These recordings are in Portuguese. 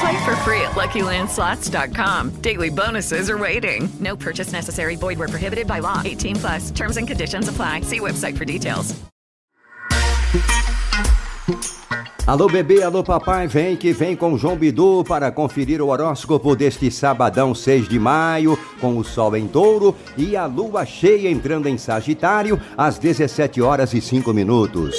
Play for free at LuckyLandSlots.com. Daily bonuses are waiting. No purchase necessary. Void where prohibited by law. 18 plus. Terms and conditions apply. See website for details. Alô bebê, alô papai, vem que vem com João Bidu para conferir o horóscopo deste sabadão 6 de maio, com o sol em touro e a lua cheia entrando em Sagitário às 17 horas e 5 minutos.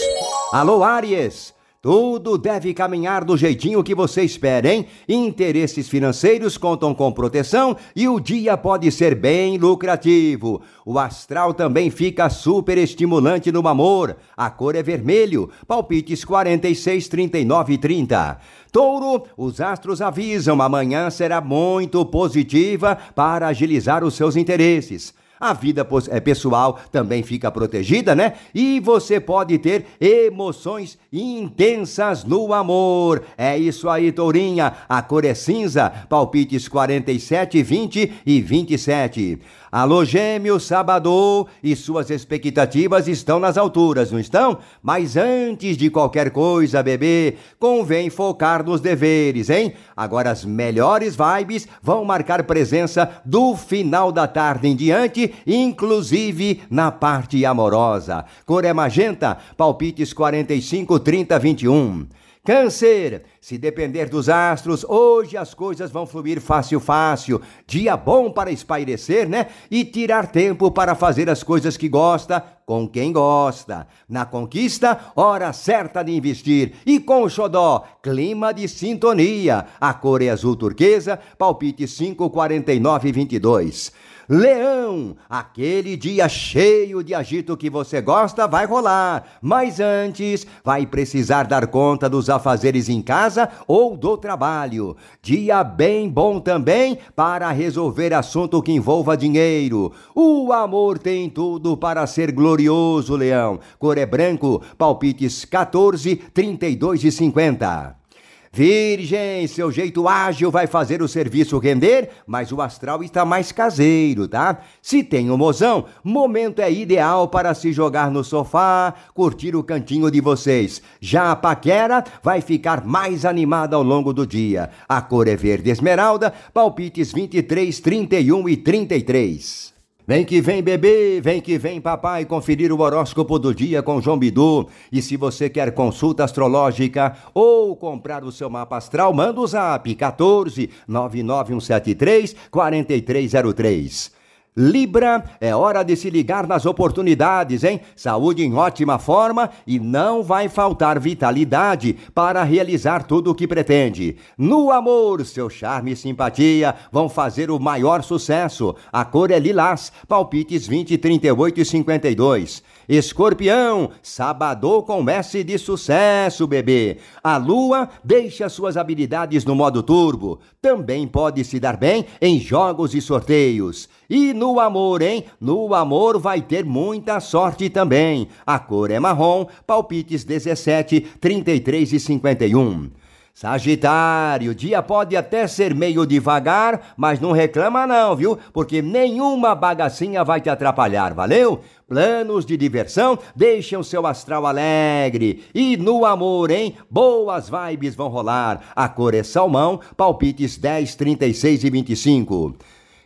Alô Áries! Tudo deve caminhar do jeitinho que você espera, hein? Interesses financeiros contam com proteção e o dia pode ser bem lucrativo. O astral também fica super estimulante no amor. A cor é vermelho. Palpites 46, 39 e 30. Touro, os astros avisam, amanhã será muito positiva para agilizar os seus interesses. A vida é, pessoal também fica protegida, né? E você pode ter emoções intensas no amor. É isso aí, Tourinha. A cor é cinza. Palpites 47, 20 e 27. Alô, gêmeo, sábado, e suas expectativas estão nas alturas, não estão? Mas antes de qualquer coisa, bebê, convém focar nos deveres, hein? Agora as melhores vibes vão marcar presença do final da tarde em diante, inclusive na parte amorosa. Cor é magenta, palpites 45, 30, 21. Câncer, se depender dos astros, hoje as coisas vão fluir fácil, fácil. Dia bom para espairecer, né? E tirar tempo para fazer as coisas que gosta, com quem gosta. Na conquista, hora certa de investir. E com o xodó, clima de sintonia. A cor é azul turquesa, palpite 5, 49 e 22. Leão, aquele dia cheio de agito que você gosta vai rolar, mas antes vai precisar dar conta dos afazeres em casa ou do trabalho. Dia bem bom também para resolver assunto que envolva dinheiro. O amor tem tudo para ser glorioso, Leão. Cor é branco, palpites 14, 32 e 50. Virgem, seu jeito ágil vai fazer o serviço render, mas o astral está mais caseiro, tá? Se tem um mozão, momento é ideal para se jogar no sofá, curtir o cantinho de vocês. Já a paquera vai ficar mais animada ao longo do dia. A cor é verde esmeralda, palpites 23, 31 e 33. Vem que vem, bebê, vem que vem, papai, conferir o horóscopo do dia com João Bidu. E se você quer consulta astrológica ou comprar o seu mapa astral, manda o zap 14 99173 4303. Libra, é hora de se ligar nas oportunidades, hein? Saúde em ótima forma e não vai faltar vitalidade para realizar tudo o que pretende. No amor, seu charme e simpatia vão fazer o maior sucesso. A cor é lilás, palpites 20, 38 e 52. Escorpião, sábado comece de sucesso, bebê. A lua deixa suas habilidades no modo turbo. Também pode se dar bem em jogos e sorteios. E no amor, hein? No amor vai ter muita sorte também. A cor é marrom, palpites 17, 33 e 51. Sagitário, dia pode até ser meio devagar, mas não reclama não, viu? Porque nenhuma bagacinha vai te atrapalhar, valeu? Planos de diversão deixam seu astral alegre. E no amor, hein? Boas vibes vão rolar. A cor é salmão, palpites 10, 36 e 25.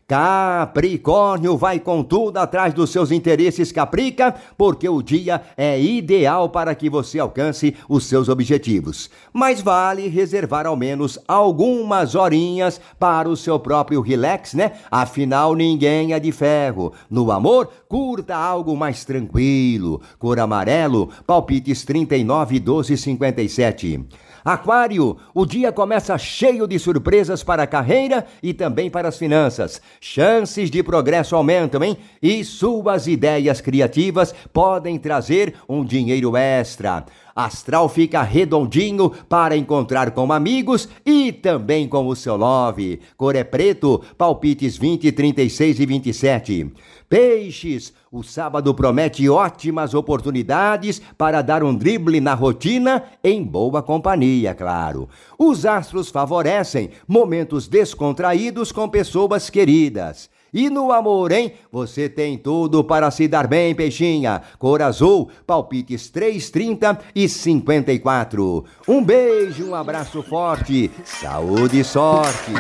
Capricórnio vai com tudo atrás dos seus interesses, Caprica, porque o dia é ideal para que você alcance os seus objetivos. Mas vale reservar ao menos algumas horinhas para o seu próprio relax, né? Afinal, ninguém é de ferro. No amor, curta algo mais tranquilo. Cor amarelo, palpites 39, 12 57. Aquário, o dia começa cheio de surpresas para a carreira e também para as finanças. Chances de progresso aumentam, hein? E suas ideias criativas podem trazer um dinheiro extra. Astral fica redondinho para encontrar com amigos e também com o seu love. Cor é preto, palpites 20, 36 e 27. Peixes, o sábado promete ótimas oportunidades para dar um drible na rotina em boa companhia, claro. Os astros favorecem momentos descontraídos com pessoas queridas. E no amor, hein? Você tem tudo para se dar bem, peixinha. Cor azul, palpites 330 e 54. Um beijo, um abraço forte, saúde e sorte.